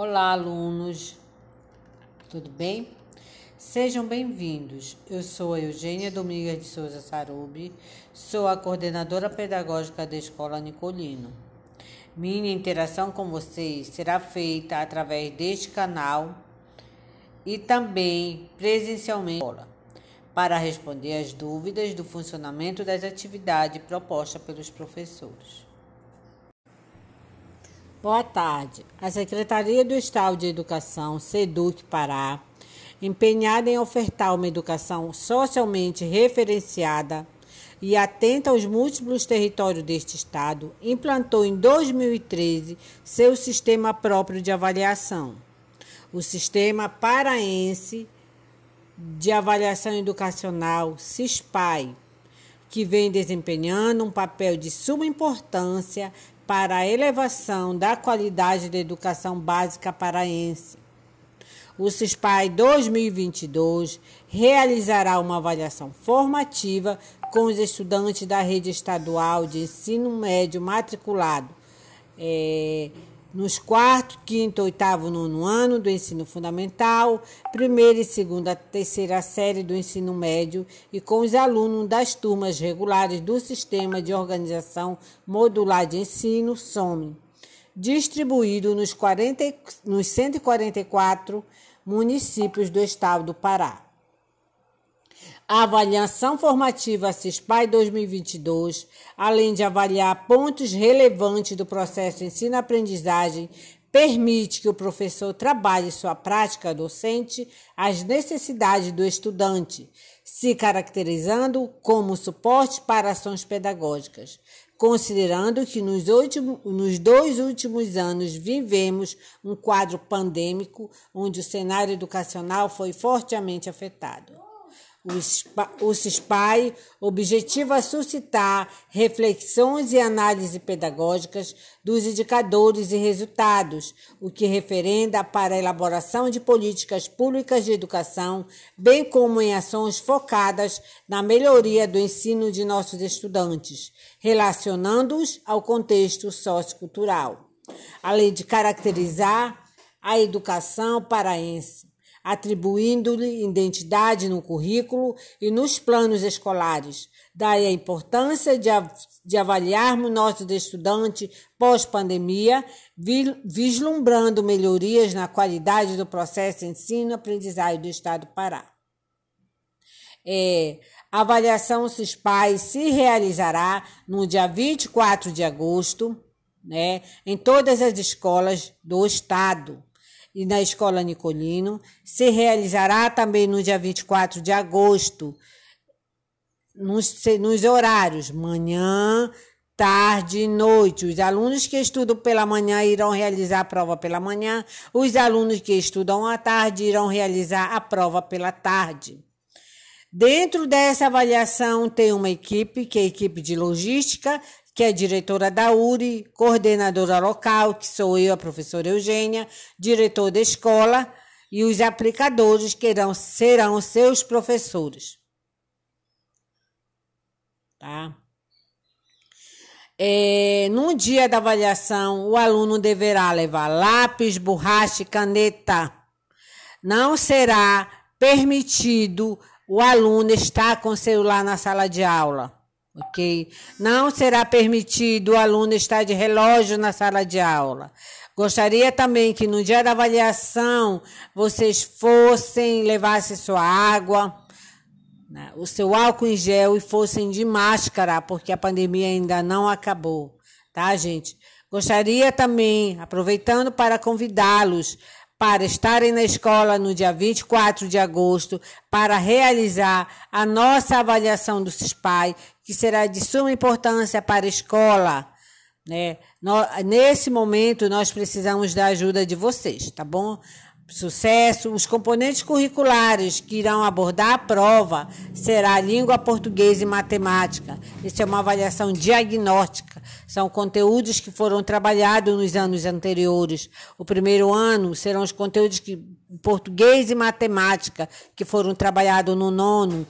Olá, alunos. Tudo bem? Sejam bem-vindos. Eu sou a Eugênia Domingues de Souza Sarubi, sou a coordenadora pedagógica da Escola Nicolino. Minha interação com vocês será feita através deste canal e também presencialmente para responder às dúvidas do funcionamento das atividades propostas pelos professores. Boa tarde. A Secretaria do Estado de Educação, SEDUC Pará, empenhada em ofertar uma educação socialmente referenciada e atenta aos múltiplos territórios deste estado, implantou em 2013 seu sistema próprio de avaliação, o Sistema Paraense de Avaliação Educacional, SISPAI, que vem desempenhando um papel de suma importância para a elevação da qualidade da educação básica paraense. O CISPAI 2022 realizará uma avaliação formativa com os estudantes da rede estadual de ensino médio matriculado é, nos quarto, quinto, oitavo, nono ano do ensino fundamental, primeira e segunda, terceira série do ensino médio e com os alunos das turmas regulares do Sistema de Organização Modular de Ensino, SOME, distribuído nos, 40, nos 144 municípios do estado do Pará. A avaliação formativa CISPAI 2022, além de avaliar pontos relevantes do processo ensino-aprendizagem, permite que o professor trabalhe sua prática docente às necessidades do estudante, se caracterizando como suporte para ações pedagógicas, considerando que nos, nos dois últimos anos vivemos um quadro pandêmico onde o cenário educacional foi fortemente afetado. O CISPAI objetiva suscitar reflexões e análises pedagógicas dos indicadores e resultados, o que referenda para a elaboração de políticas públicas de educação, bem como em ações focadas na melhoria do ensino de nossos estudantes, relacionando-os ao contexto sociocultural, além de caracterizar a educação paraense atribuindo-lhe identidade no currículo e nos planos escolares. Daí a importância de, de avaliarmos nossos estudantes pós-pandemia, vislumbrando melhorias na qualidade do processo ensino-aprendizagem do Estado do Pará. É, a avaliação CISPAI se realizará no dia 24 de agosto, né, em todas as escolas do Estado e na Escola Nicolino. Se realizará também no dia 24 de agosto, nos, nos horários manhã, tarde e noite. Os alunos que estudam pela manhã irão realizar a prova pela manhã, os alunos que estudam à tarde irão realizar a prova pela tarde. Dentro dessa avaliação tem uma equipe, que é a equipe de logística, que é diretora da URI, coordenadora local, que sou eu, a professora Eugênia, diretor da escola, e os aplicadores que irão, serão seus professores. Tá? É, no dia da avaliação, o aluno deverá levar lápis, borracha e caneta. Não será permitido o aluno estar com o celular na sala de aula ok? Não será permitido o aluno estar de relógio na sala de aula. Gostaria também que no dia da avaliação vocês fossem, levassem sua água, né, o seu álcool em gel e fossem de máscara, porque a pandemia ainda não acabou, tá, gente? Gostaria também, aproveitando para convidá-los para estarem na escola no dia 24 de agosto para realizar a nossa avaliação do CISPAI, que será de suma importância para a escola. Né? Nesse momento, nós precisamos da ajuda de vocês, tá bom? Sucesso. Os componentes curriculares que irão abordar a prova será língua portuguesa e matemática. Isso é uma avaliação diagnóstica. São conteúdos que foram trabalhados nos anos anteriores. O primeiro ano serão os conteúdos que português e matemática que foram trabalhados no nono.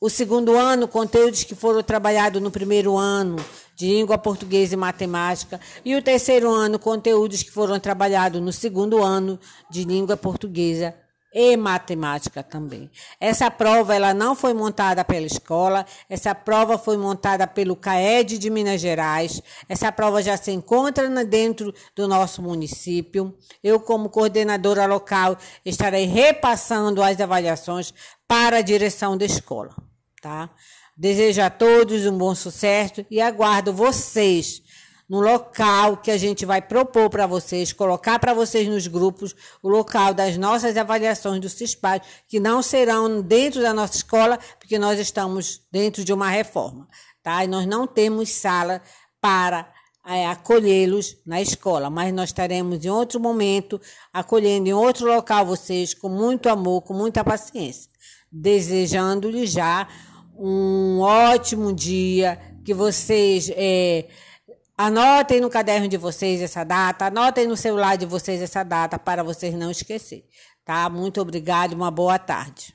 O segundo ano, conteúdos que foram trabalhados no primeiro ano, de língua portuguesa e matemática. E o terceiro ano, conteúdos que foram trabalhados no segundo ano de língua portuguesa e matemática também. Essa prova ela não foi montada pela escola, essa prova foi montada pelo CAED de Minas Gerais. Essa prova já se encontra dentro do nosso município. Eu, como coordenadora local, estarei repassando as avaliações para a direção da escola, tá? Desejo a todos um bom sucesso e aguardo vocês no local que a gente vai propor para vocês, colocar para vocês nos grupos o local das nossas avaliações do CISPAD, que não serão dentro da nossa escola, porque nós estamos dentro de uma reforma, tá? E nós não temos sala para é, acolhê-los na escola, mas nós estaremos em outro momento acolhendo em outro local vocês com muito amor, com muita paciência, desejando-lhes já um ótimo dia, que vocês é, Anotem no caderno de vocês essa data, anotem no celular de vocês essa data para vocês não esquecerem, tá? Muito obrigado, uma boa tarde.